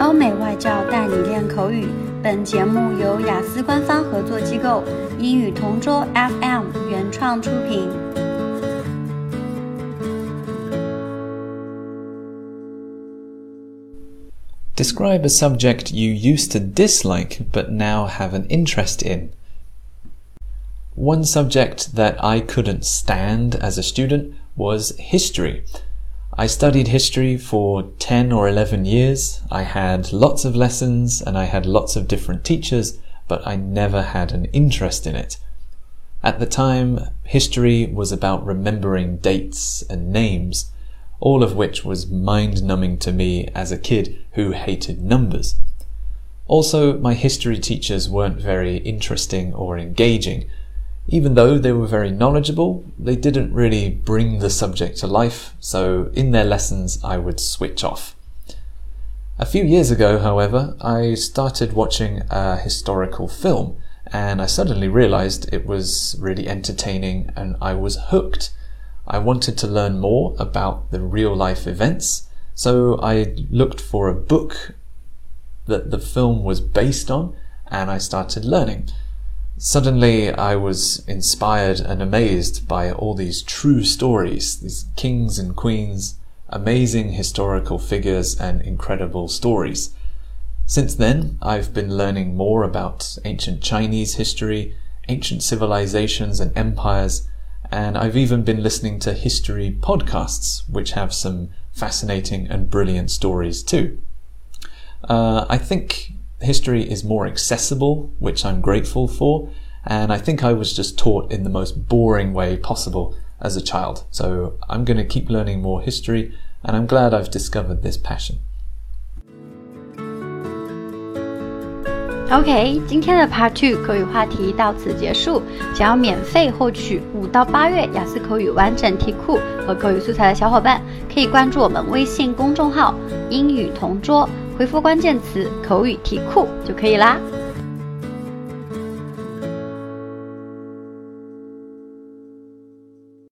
欧美外教带你练口语。本节目由雅思官方合作机构英语同桌 FM 原创出品。Describe a subject you used to dislike but now have an interest in. One subject that I couldn't stand as a student was history. I studied history for 10 or 11 years. I had lots of lessons and I had lots of different teachers, but I never had an interest in it. At the time, history was about remembering dates and names, all of which was mind numbing to me as a kid who hated numbers. Also, my history teachers weren't very interesting or engaging. Even though they were very knowledgeable, they didn't really bring the subject to life, so in their lessons I would switch off. A few years ago, however, I started watching a historical film and I suddenly realized it was really entertaining and I was hooked. I wanted to learn more about the real life events, so I looked for a book that the film was based on and I started learning. Suddenly, I was inspired and amazed by all these true stories, these kings and queens, amazing historical figures, and incredible stories. Since then, I've been learning more about ancient Chinese history, ancient civilizations and empires, and I've even been listening to history podcasts, which have some fascinating and brilliant stories too. Uh, I think history is more accessible, which I'm grateful for. And I think I was just taught in the most boring way possible as a child. So I'm going to keep learning more history, and I'm glad I've discovered this passion. OK，今天的 Part Two 口语话题到此结束。想要免费获取五到八月雅思口语完整题库和口语素材的小伙伴，可以关注我们微信公众号“英语同桌”。 回复关键词“口语题库”就可以啦。